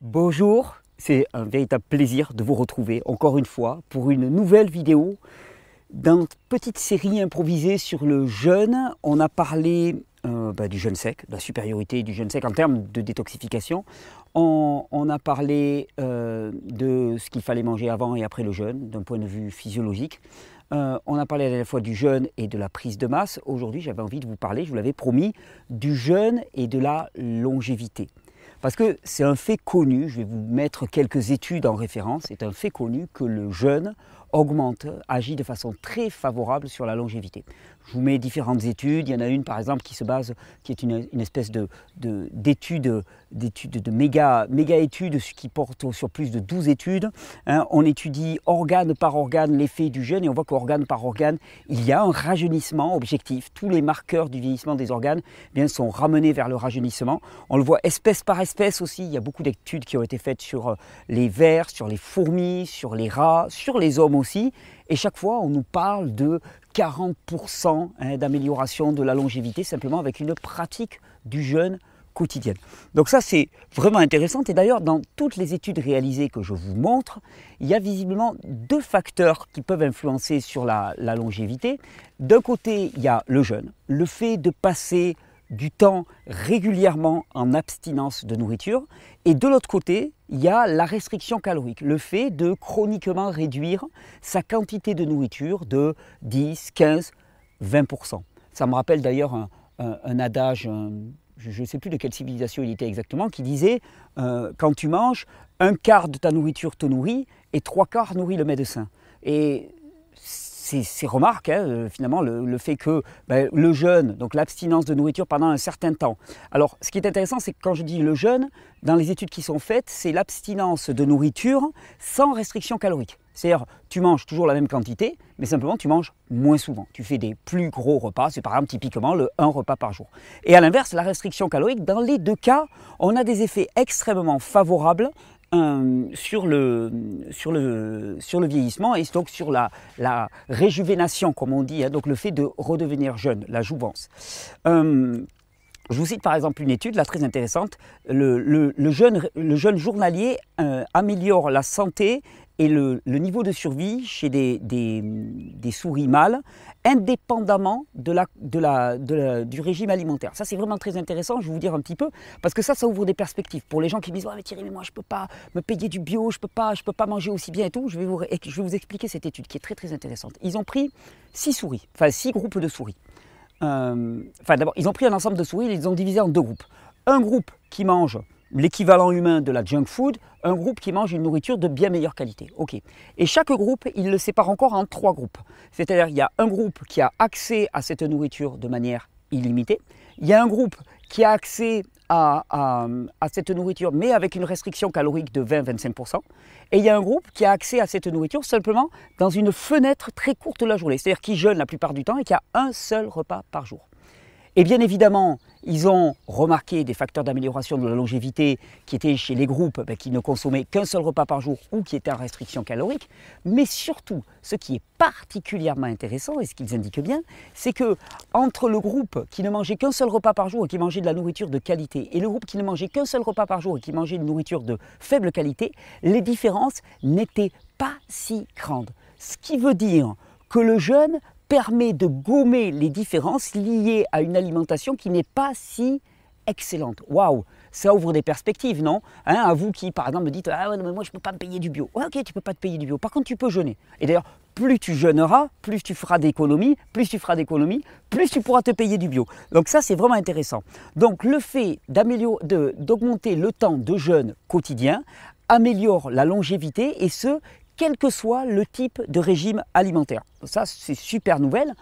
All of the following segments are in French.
Bonjour, c'est un véritable plaisir de vous retrouver encore une fois pour une nouvelle vidéo. Dans petite série improvisée sur le jeûne, on a parlé euh, bah, du jeûne sec, de la supériorité du jeûne sec en termes de détoxification. On, a parlé euh, de ce qu'il fallait manger avant et après le jeûne, d'un point de vue physiologique. Euh, on a parlé à la fois du jeûne et de la prise de masse. Aujourd'hui, j'avais envie de vous parler, je vous l'avais promis, du jeûne et de la longévité. Parce que c'est un fait connu, je vais vous mettre quelques études en référence, c'est un fait connu que le jeûne augmente, agit de façon très favorable sur la longévité. Je vous mets différentes études. Il y en a une par exemple qui se base, qui est une, espèce de, d'étude, de méga, méga étude qui porte sur plus de 12 études. Hein. on étudie organe par organe l'effet du jeûne et on voit qu'organe par organe, il y a un rajeunissement objectif. Tous les marqueurs du vieillissement des organes eh bien, sont ramenés vers le rajeunissement. On le voit espèce par espèce aussi. Il y a beaucoup d'études qui ont été faites sur euh, les vers, sur les fourmis, sur les rats, sur les hommes aussi. Et chaque fois, on nous parle de 40% hein, d'amélioration de la longévité simplement avec une pratique du jeûne quotidienne. Donc ça, c'est vraiment intéressant. Et d'ailleurs, dans toutes les études réalisées que je vous montre, il y a visiblement deux facteurs qui peuvent influencer sur la, la longévité. D'un côté, il y a le jeûne, le fait de passer du temps régulièrement en abstinence de nourriture. Et de l'autre côté, il y a la restriction calorique, le fait de chroniquement réduire sa quantité de nourriture de 10, 15, 20%. Ça me rappelle d'ailleurs un, adage, je ne sais plus de quelle civilisation il était exactement, qui disait euh, quand tu manges, un quart de ta nourriture te nourrit et trois quarts nourrit le médecin. Ces remarques, hein, euh, finalement, le, fait que ben, le jeûne, donc l'abstinence de nourriture pendant un certain temps. Alors, ce qui est intéressant, c'est que quand je dis le jeûne, dans les études qui sont faites, c'est l'abstinence de nourriture sans restriction calorique. C'est-à-dire, tu manges toujours la même quantité, mais simplement tu manges moins souvent. Tu fais des plus gros repas, c'est par exemple typiquement le 1 repas par jour. Et à l'inverse, la restriction calorique, dans les deux cas, on a des effets extrêmement favorables sur, le, sur, le, sur le vieillissement et donc sur la, la réjuvénation, comme on dit, hein, donc le fait de redevenir jeune, la jouvence. Euh, je vous cite par exemple une étude là, très intéressante. Le, le, jeune, le jeune journalier euh, améliore la santé et le, niveau de survie chez des, souris mâles indépendamment de la, du régime alimentaire. Ça, c'est vraiment très intéressant, je vais vous dire un petit peu, parce que ça, ça ouvre des perspectives. Pour les gens qui me disent ouais, mais Thierry, mais moi, je ne peux pas me payer du bio, je ne peux, pas, peux pas manger aussi bien et tout, je vais, vous, je vais vous expliquer cette étude qui est très, très intéressante. Ils ont pris six souris, enfin six groupes de souris. Euh, enfin, d'abord, ils ont pris un ensemble de souris, ils les ont divisés en deux groupes. Un groupe qui mange l'équivalent humain de la junk food, un groupe qui mange une nourriture de bien meilleure qualité. Et chaque groupe, il le sépare encore en trois groupes. C'est-à-dire, il y a un groupe qui a accès à cette nourriture de manière illimitée. Il y a un groupe qui a accès à, cette nourriture, mais avec une restriction calorique de 20-25%. Et il y a un groupe qui a accès à cette nourriture simplement dans une fenêtre très courte la journée, c'est-à-dire qui jeûne la plupart du temps et qui a un seul repas par jour. Et bien évidemment, ils ont remarqué des facteurs d'amélioration de la longévité qui étaient chez les groupes ben, qui ne consommaient qu'un seul repas par jour ou qui étaient en restriction calorique. Mais surtout, ce qui est particulièrement intéressant et ce qu'ils indiquent bien, c'est que entre le groupe qui ne mangeait qu'un seul repas par jour et qui mangeait de la nourriture de qualité et le groupe qui ne mangeait qu'un seul repas par jour et qui mangeait une nourriture de faible qualité, les différences n'étaient pas si grandes. Ce qui veut dire que le jeûne permet de gommer les différences liées à une alimentation qui n'est pas si excellente. Waouh, ça ouvre des perspectives, non? Hein, À vous qui, par exemple, me dites Ah ouais, mais moi je ne peux pas me payer du bio. ok, tu peux pas te payer du bio. Par contre, tu peux jeûner. Et d'ailleurs, plus tu jeûneras, plus tu feras d'économies, plus tu feras d'économies, plus tu pourras te payer du bio. Donc ça, c'est vraiment intéressant. Donc le fait d'augmenter le temps de jeûne quotidien améliore la longévité et ce, quel que soit le type de régime alimentaire. Ça, c'est super nouvelle.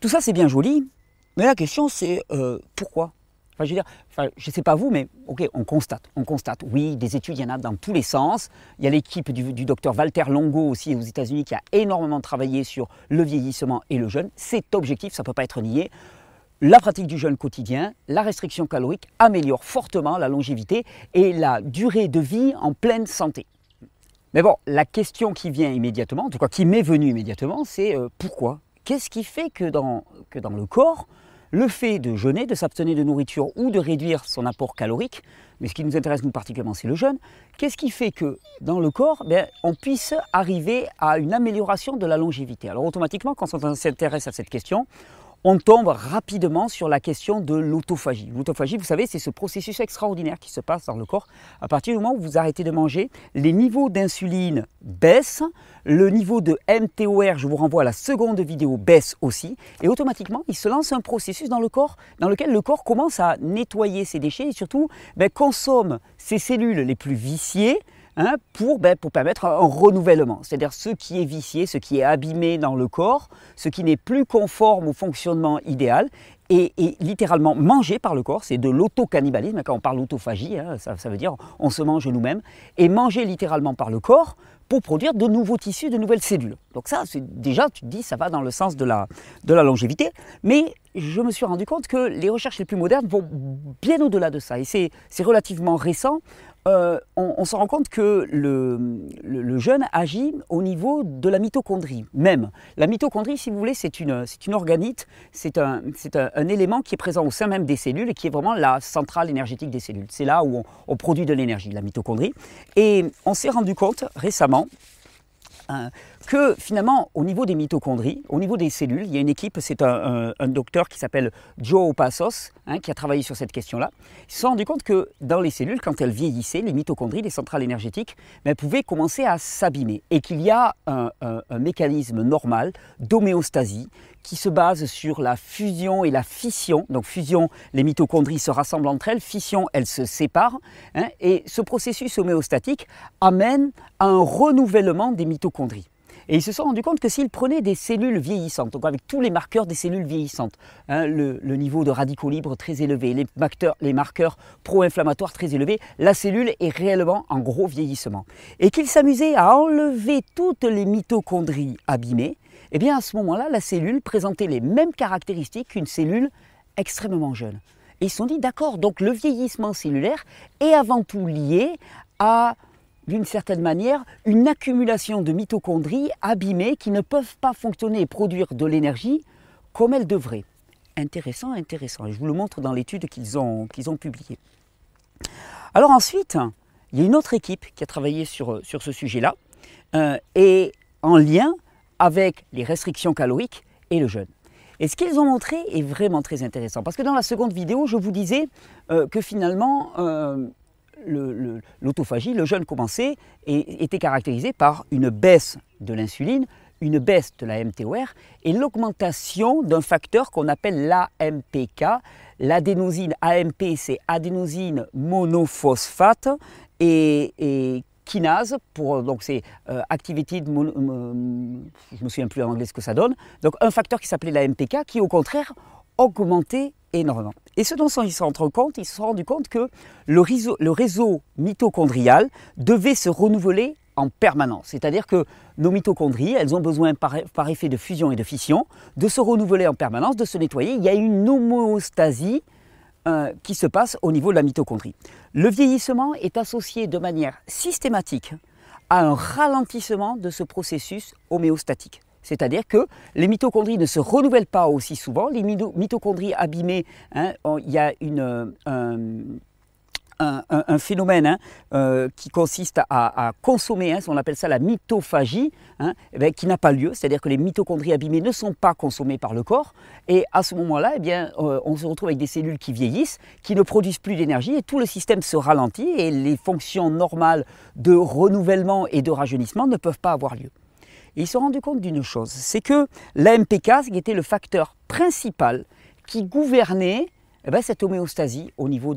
Tout ça, c'est bien joli, mais la question, c'est euh, pourquoi? Enfin, je veux dire, je ne sais pas vous, mais ok, on constate, on constate. Oui, des études, il y en a dans tous les sens. Il y a l'équipe du, du, docteur Walter Longo aussi aux États-Unis qui a énormément travaillé sur le vieillissement et le jeûne. C'est objectif, ça ne peut pas être nié. La pratique du jeûne quotidien, la restriction calorique améliore fortement la longévité et la durée de vie en pleine santé. Mais bon, la question qui vient immédiatement, en tout cas qui m'est venue immédiatement, c'est euh, pourquoi? Qu'est-ce qui fait que dans, le corps, le fait de jeûner, de s'abstenir de nourriture ou de réduire son apport calorique, mais ce qui nous intéresse nous particulièrement, c'est le jeûne, qu'est-ce qui fait que dans le corps, ben, on puisse arriver à une amélioration de la longévité? Alors automatiquement, quand on s'intéresse à cette question, on tombe rapidement sur la question de l'autophagie. L'autophagie, vous savez, c'est ce processus extraordinaire qui se passe dans le corps. À partir du moment où vous arrêtez de manger, les niveaux d'insuline baissent, le niveau de MTOR, je vous renvoie à la seconde vidéo, baisse aussi, et automatiquement, il se lance un processus dans le corps dans lequel le corps commence à nettoyer ses déchets et surtout ben, consomme ses cellules les plus viciées, Hein, pour, ben, pour permettre un renouvellement. C'est-à-dire ce qui est vicié, ce qui est abîmé dans le corps, ce qui n'est plus conforme au fonctionnement idéal, est, littéralement mangé par le corps. C'est de l'autocannibalisme. Quand on parle d'autophagie, hein, ça, veut dire on se mange nous-mêmes, et mangé littéralement par le corps pour produire de nouveaux tissus, de nouvelles cellules. Donc ça, déjà, tu te dis, ça va dans le sens de la longévité. Mais je me suis rendu compte que les recherches les plus modernes vont bien au-delà de ça. Et c'est relativement récent. Euh, on, se rend compte que le, jeûne agit au niveau de la mitochondrie même. La mitochondrie, si vous voulez, c'est une, organite, c'est un, un, élément qui est présent au sein même des cellules et qui est vraiment la centrale énergétique des cellules. C'est là où on, on produit de l'énergie, la mitochondrie. Et on s'est rendu compte récemment Hein, que finalement, au niveau des mitochondries, au niveau des cellules, il y a une équipe, c'est un, docteur qui s'appelle Joe Passos, hein, qui a travaillé sur cette question-là. Ils se sont rendus compte que dans les cellules, quand elles vieillissaient, les mitochondries, les centrales énergétiques, ben, pouvaient commencer à s'abîmer et qu'il y a un, mécanisme normal d'homéostasie qui se base sur la fusion et la fission. Donc fusion, les mitochondries se rassemblent entre elles, fission, elles se séparent. Hein, et ce processus homéostatique amène à un renouvellement des mitochondries. Et ils se sont rendus compte que s'ils prenaient des cellules vieillissantes, donc avec tous les marqueurs des cellules vieillissantes, hein, le, niveau de radicaux libres très élevé, les, marqueurs, les marqueurs pro-inflammatoires très élevés, la cellule est réellement en gros vieillissement. Et qu'ils s'amusaient à enlever toutes les mitochondries abîmées, eh bien à ce moment-là, la cellule présentait les mêmes caractéristiques qu'une cellule extrêmement jeune. Et ils se sont dit, d'accord, donc le vieillissement cellulaire est avant tout lié à, d'une certaine manière, une accumulation de mitochondries abîmées qui ne peuvent pas fonctionner et produire de l'énergie comme elles devraient. Intéressant, intéressant. Je vous le montre dans l'étude qu'ils ont, publiée. Alors ensuite, il y a une autre équipe qui a travaillé sur, sur ce sujet-là, euh, et en lien avec les restrictions caloriques et le jeûne. Et ce qu'ils ont montré est vraiment très intéressant, parce que dans la seconde vidéo, je vous disais euh, que finalement, euh, l'autophagie, le, jeûne commencé, était caractérisé par une baisse de l'insuline, une baisse de la MTOR et l'augmentation d'un facteur qu'on appelle l'AMPK. L'adénosine AMP, c'est adénosine monophosphate et, kinase, pour, donc c'est euh, activated, je me souviens plus en anglais ce que ça donne, donc un facteur qui s'appelait la MPK qui au contraire augmentait énormément. Et ce dont ils se rendus compte, ils se sont rendus compte que le réseau, mitochondrial devait se renouveler en permanence. C'est-à-dire que nos mitochondries, elles ont besoin par, par, effet de fusion et de fission de se renouveler en permanence, de se nettoyer. Il y a une homéostasie euh, qui se passe au niveau de la mitochondrie. Le vieillissement est associé de manière systématique à un ralentissement de ce processus homéostatique. C'est-à-dire que les mitochondries ne se renouvellent pas aussi souvent. Les mitochondries abîmées, hein, il y a une, un, phénomène hein, euh, qui consiste à, consommer, hein, on appelle ça la mitophagie, eh qui n'a pas lieu, c'est-à-dire que les mitochondries abîmées ne sont pas consommées par le corps, et à ce moment-là, eh euh, on se retrouve avec des cellules qui vieillissent, qui ne produisent plus d'énergie, et tout le système se ralentit, et les fonctions normales de renouvellement et de rajeunissement ne peuvent pas avoir lieu. Ils se sont rendus compte d'une chose, c'est que l'AMPK, était le facteur principal qui gouvernait eh ben, cette homéostasie au niveau,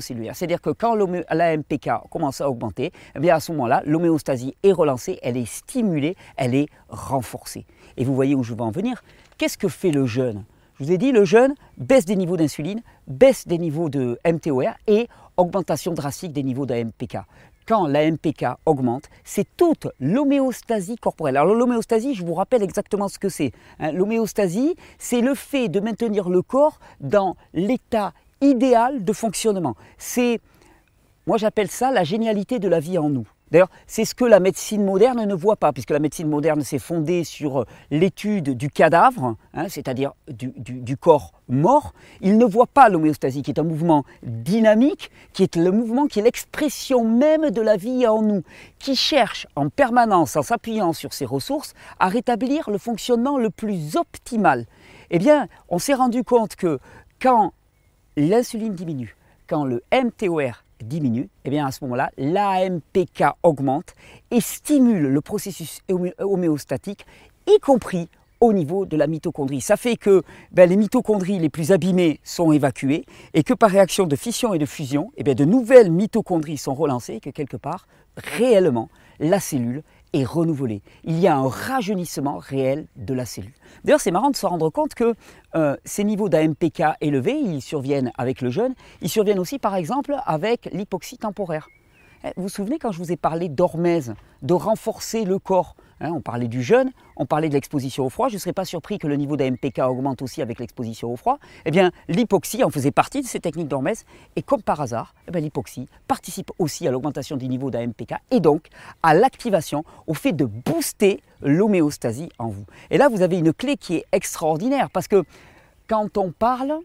cellulaire. C'est-à-dire que quand l'AMPK commence à augmenter, eh à ce moment-là, l'homéostasie est relancée, elle est stimulée, elle est renforcée. Et vous voyez où je veux en venir. Qu'est-ce que fait le jeûne? Je vous ai dit, le jeûne baisse des niveaux d'insuline, baisse des niveaux de MTOR et augmentation drastique des niveaux d'AMPK quand la MPK augmente, c'est toute l'homéostasie corporelle. Alors l'homéostasie, je vous rappelle exactement ce que c'est. Hein. l'homéostasie, c'est le fait de maintenir le corps dans l'état idéal de fonctionnement. C'est, moi j'appelle ça la génialité de la vie en nous. D'ailleurs, c'est ce que la médecine moderne ne voit pas, puisque la médecine moderne s'est fondée sur euh, l'étude du cadavre, hein, c'est-à-dire du, corps mort. Il ne voit pas l'homéostasie, qui est un mouvement dynamique, qui est le mouvement qui est l'expression même de la vie en nous, qui cherche en permanence, en s'appuyant sur ses ressources, à rétablir le fonctionnement le plus optimal. Eh bien, on s'est rendu compte que quand l'insuline diminue, quand le MTOR diminue, eh bien à ce moment-là, l'AMPK augmente et stimule le processus homéostatique, y compris au niveau de la mitochondrie. Ça fait que ben, les mitochondries les plus abîmées sont évacuées et que par réaction de fission et de fusion, eh de nouvelles mitochondries sont relancées et que quelque part, réellement, la cellule est renouvelée. Il y a un rajeunissement réel de la cellule. D'ailleurs, c'est marrant de se rendre compte que euh, ces niveaux d'AMPK élevés, ils surviennent avec le jeûne, ils surviennent aussi par exemple avec l'hypoxie temporaire. Eh, vous vous souvenez quand je vous ai parlé d'hormèse, de renforcer le corps Hein, on parlait du jeûne, on parlait de l'exposition au froid. Je ne serais pas surpris que le niveau d'AMPK augmente aussi avec l'exposition au froid. Eh bien, l'hypoxie en faisait partie de ces techniques d'hormèse. Et comme par hasard, eh l'hypoxie participe aussi à l'augmentation du niveau d'AMPK et donc à l'activation, au fait de booster l'homéostasie en vous. Et là, vous avez une clé qui est extraordinaire parce que quand on parle,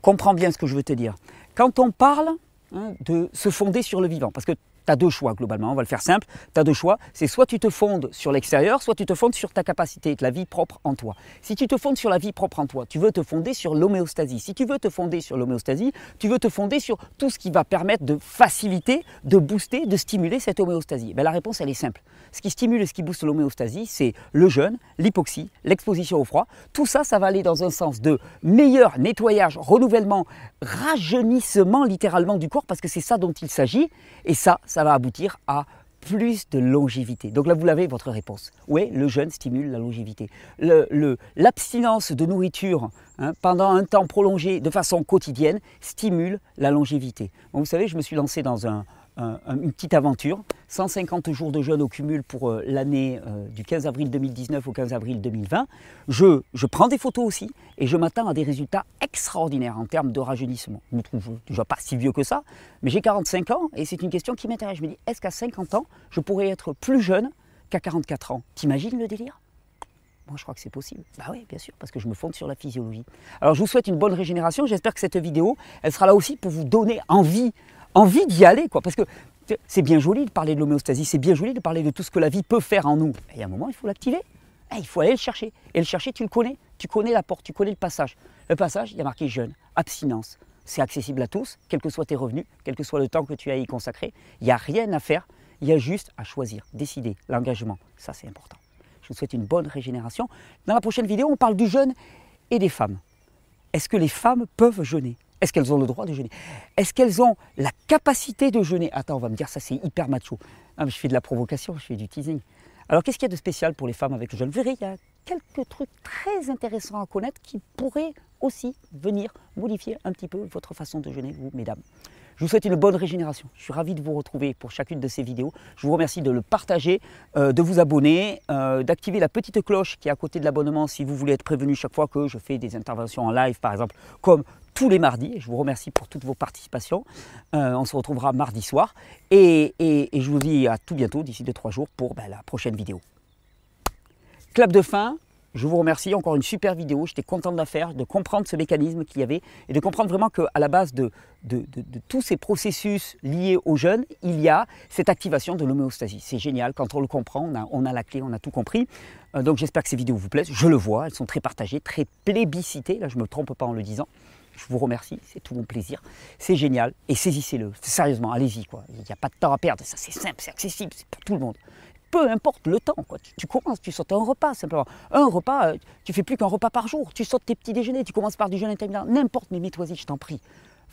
comprends bien ce que je veux te dire. Quand on parle hein, de se fonder sur le vivant, parce que tu as deux choix globalement, on va le faire simple, tu as deux choix, c'est soit tu te fondes sur l'extérieur, soit tu te fondes sur ta capacité, la vie propre en toi. Si tu te fondes sur la vie propre en toi, tu veux te fonder sur l'homéostasie. Si tu veux te fonder sur l'homéostasie, tu veux te fonder sur tout ce qui va permettre de faciliter, de booster, de stimuler cette homéostasie. Ben, la réponse elle est simple. Ce qui stimule et ce qui booste l'homéostasie, c'est le jeûne, l'hypoxie, l'exposition au froid. Tout ça, ça va aller dans un sens de meilleur nettoyage, renouvellement, rajeunissement littéralement du corps, parce que c'est ça dont il s'agit. Et ça, ça va aboutir à plus de longévité. Donc là, vous l'avez, votre réponse. Oui, le jeûne stimule la longévité. L'abstinence de nourriture hein, pendant un temps prolongé de façon quotidienne stimule la longévité. vous savez, je me suis lancé dans un, une petite aventure. 150 jours de jeûne au cumul pour euh, l'année euh, du 15 avril 2019 au 15 avril 2020. Je, je prends des photos aussi et je m'attends à des résultats extraordinaires en termes de rajeunissement. Je me trouve déjà pas si vieux que ça, mais j'ai 45 ans et c'est une question qui m'intéresse. Je me dis, est-ce qu'à 50 ans, je pourrais être plus jeune qu'à 44 ans? T'imagines le délire? Moi, je crois que c'est possible. Bah oui, bien sûr, parce que je me fonde sur la physiologie. Alors, je vous souhaite une bonne régénération. J'espère que cette vidéo, elle sera là aussi pour vous donner envie envie d'y aller, quoi. Parce que c'est bien joli de parler de l'homéostasie, c'est bien joli de parler de tout ce que la vie peut faire en nous. Et à un moment, il faut l'activer. Eh, il faut aller le chercher. Et le chercher, tu le connais. Tu connais la porte, tu connais le passage. Le passage, il y a marqué jeûne, abstinence. C'est accessible à tous, quels que soient tes revenus, quel que soit le temps que tu as y consacré. Il n'y a rien à faire. Il y a juste à choisir, décider, l'engagement. Ça, c'est important. Je vous souhaite une bonne régénération. Dans la prochaine vidéo, on parle du jeûne et des femmes. Est-ce que les femmes peuvent jeûner? Est-ce qu'elles ont le droit de jeûner? Est-ce qu'elles ont la capacité de jeûner? Attends, on va me dire ça c'est hyper macho. je fais de la provocation, je fais du teasing. Alors qu'est-ce qu'il y a de spécial pour les femmes avec le jeûne? Vous verrez, il y a quelques trucs très intéressants à connaître qui pourraient aussi venir modifier un petit peu votre façon de jeûner, vous, mesdames. Je vous souhaite une bonne régénération. Je suis ravi de vous retrouver pour chacune de ces vidéos. Je vous remercie de le partager, euh, de vous abonner, euh, d'activer la petite cloche qui est à côté de l'abonnement si vous voulez être prévenu chaque fois que je fais des interventions en live, par exemple, comme tous les mardis. Je vous remercie pour toutes vos participations. Euh, on se retrouvera mardi soir. Et, je vous dis à tout bientôt, d'ici 2-3 jours, pour ben, la prochaine vidéo. Clap de fin. Je vous remercie, encore une super vidéo, j'étais content de la faire, de comprendre ce mécanisme qu'il y avait et de comprendre vraiment qu'à la base de, tous ces processus liés aux jeunes, il y a cette activation de l'homéostasie. C'est génial, quand on le comprend, on a, on a, la clé, on a tout compris. Euh, donc j'espère que ces vidéos vous plaisent, je le vois, elles sont très partagées, très plébiscitées, là je ne me trompe pas en le disant. Je vous remercie, c'est tout mon plaisir. C'est génial et saisissez-le. Sérieusement, allez-y. quoi. Il n'y a pas de temps à perdre. Ça, c'est simple, c'est accessible, c'est pour tout le monde. Peu importe le temps. Tu, commences, tu sautes un repas simplement. Un repas, euh, tu fais plus qu'un repas par jour. Tu sautes tes petits déjeuners, tu commences par du jeûne intermittent. N'importe, mais mets-toi-y, je t'en prie.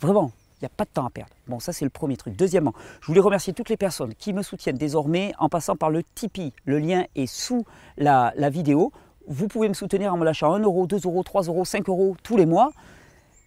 Vraiment, il n'y a pas de temps à perdre. Bon, ça c'est le premier truc. Deuxièmement, je voulais remercier toutes les personnes qui me soutiennent désormais en passant par le Tipeee. Le lien est sous la, vidéo. Vous pouvez me soutenir en me lâchant 1 euro, 2 euros, 3 euros, 5 euros tous les mois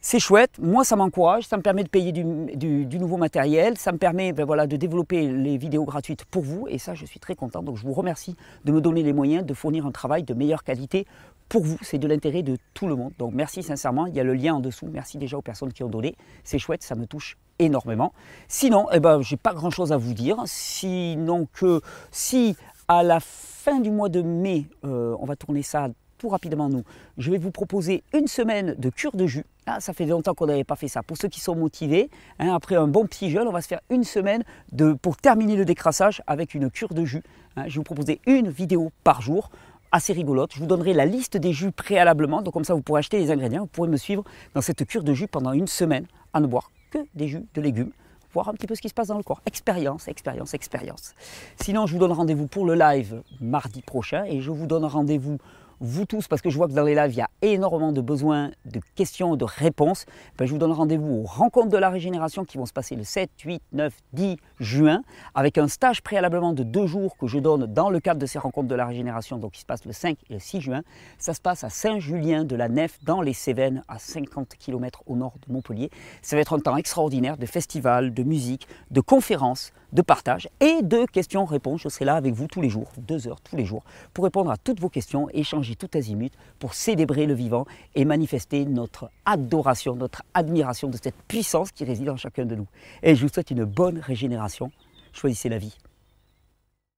c'est chouette, moi ça m'encourage, ça me permet de payer du, nouveau matériel, ça me permet ben de développer les vidéos gratuites pour vous et ça je suis très content. Donc je vous remercie de me donner les moyens de fournir un travail de meilleure qualité pour vous. C'est de l'intérêt de tout le monde. Donc merci sincèrement, il y a le lien en dessous. Merci déjà aux personnes qui ont donné. C'est chouette, ça me touche énormément. Sinon, eh ben, je n'ai pas grand-chose à vous dire. Sinon que si à la fin du mois de mai, euh, on va tourner ça rapidement nous, je vais vous proposer une semaine de cure de jus. Ah, ça fait longtemps qu'on n'avait pas fait ça. Pour ceux qui sont motivés, hein, après un bon petit jeûne, on va se faire une semaine de, pour terminer le décrassage avec une cure de jus. Hein. je vais vous proposer une vidéo par jour assez rigolote. Je vous donnerai la liste des jus préalablement, donc comme ça vous pourrez acheter les ingrédients, vous pourrez me suivre dans cette cure de jus pendant une semaine à ne boire que des jus de légumes, voir un petit peu ce qui se passe dans le corps. Expérience, expérience, expérience. Sinon, je vous donne rendez-vous pour le live mardi prochain et je vous donne rendez-vous vous tous, parce que je vois que dans les lives, il y a énormément de besoins de questions, de réponses, ben, je vous donne rendez-vous aux rencontres de la régénération qui vont se passer le 7, 8, 9, 10 juin, avec un stage préalablement de deux jours que je donne dans le cadre de ces rencontres de la régénération, donc qui se passe le 5 et le 6 juin. Ça se passe à Saint-Julien de la Nef, dans les Cévennes, à 50 km au nord de Montpellier. Ça va être un temps extraordinaire de festival, de musique, de conférences, de partage et de questions-réponses. Je serai là avec vous tous les jours, deux heures tous les jours, pour répondre à toutes vos questions, échanger tout azimut, pour célébrer le vivant et manifester notre adoration, notre admiration de cette puissance qui réside en chacun de nous. Et je vous souhaite une bonne régénération. Choisissez la vie.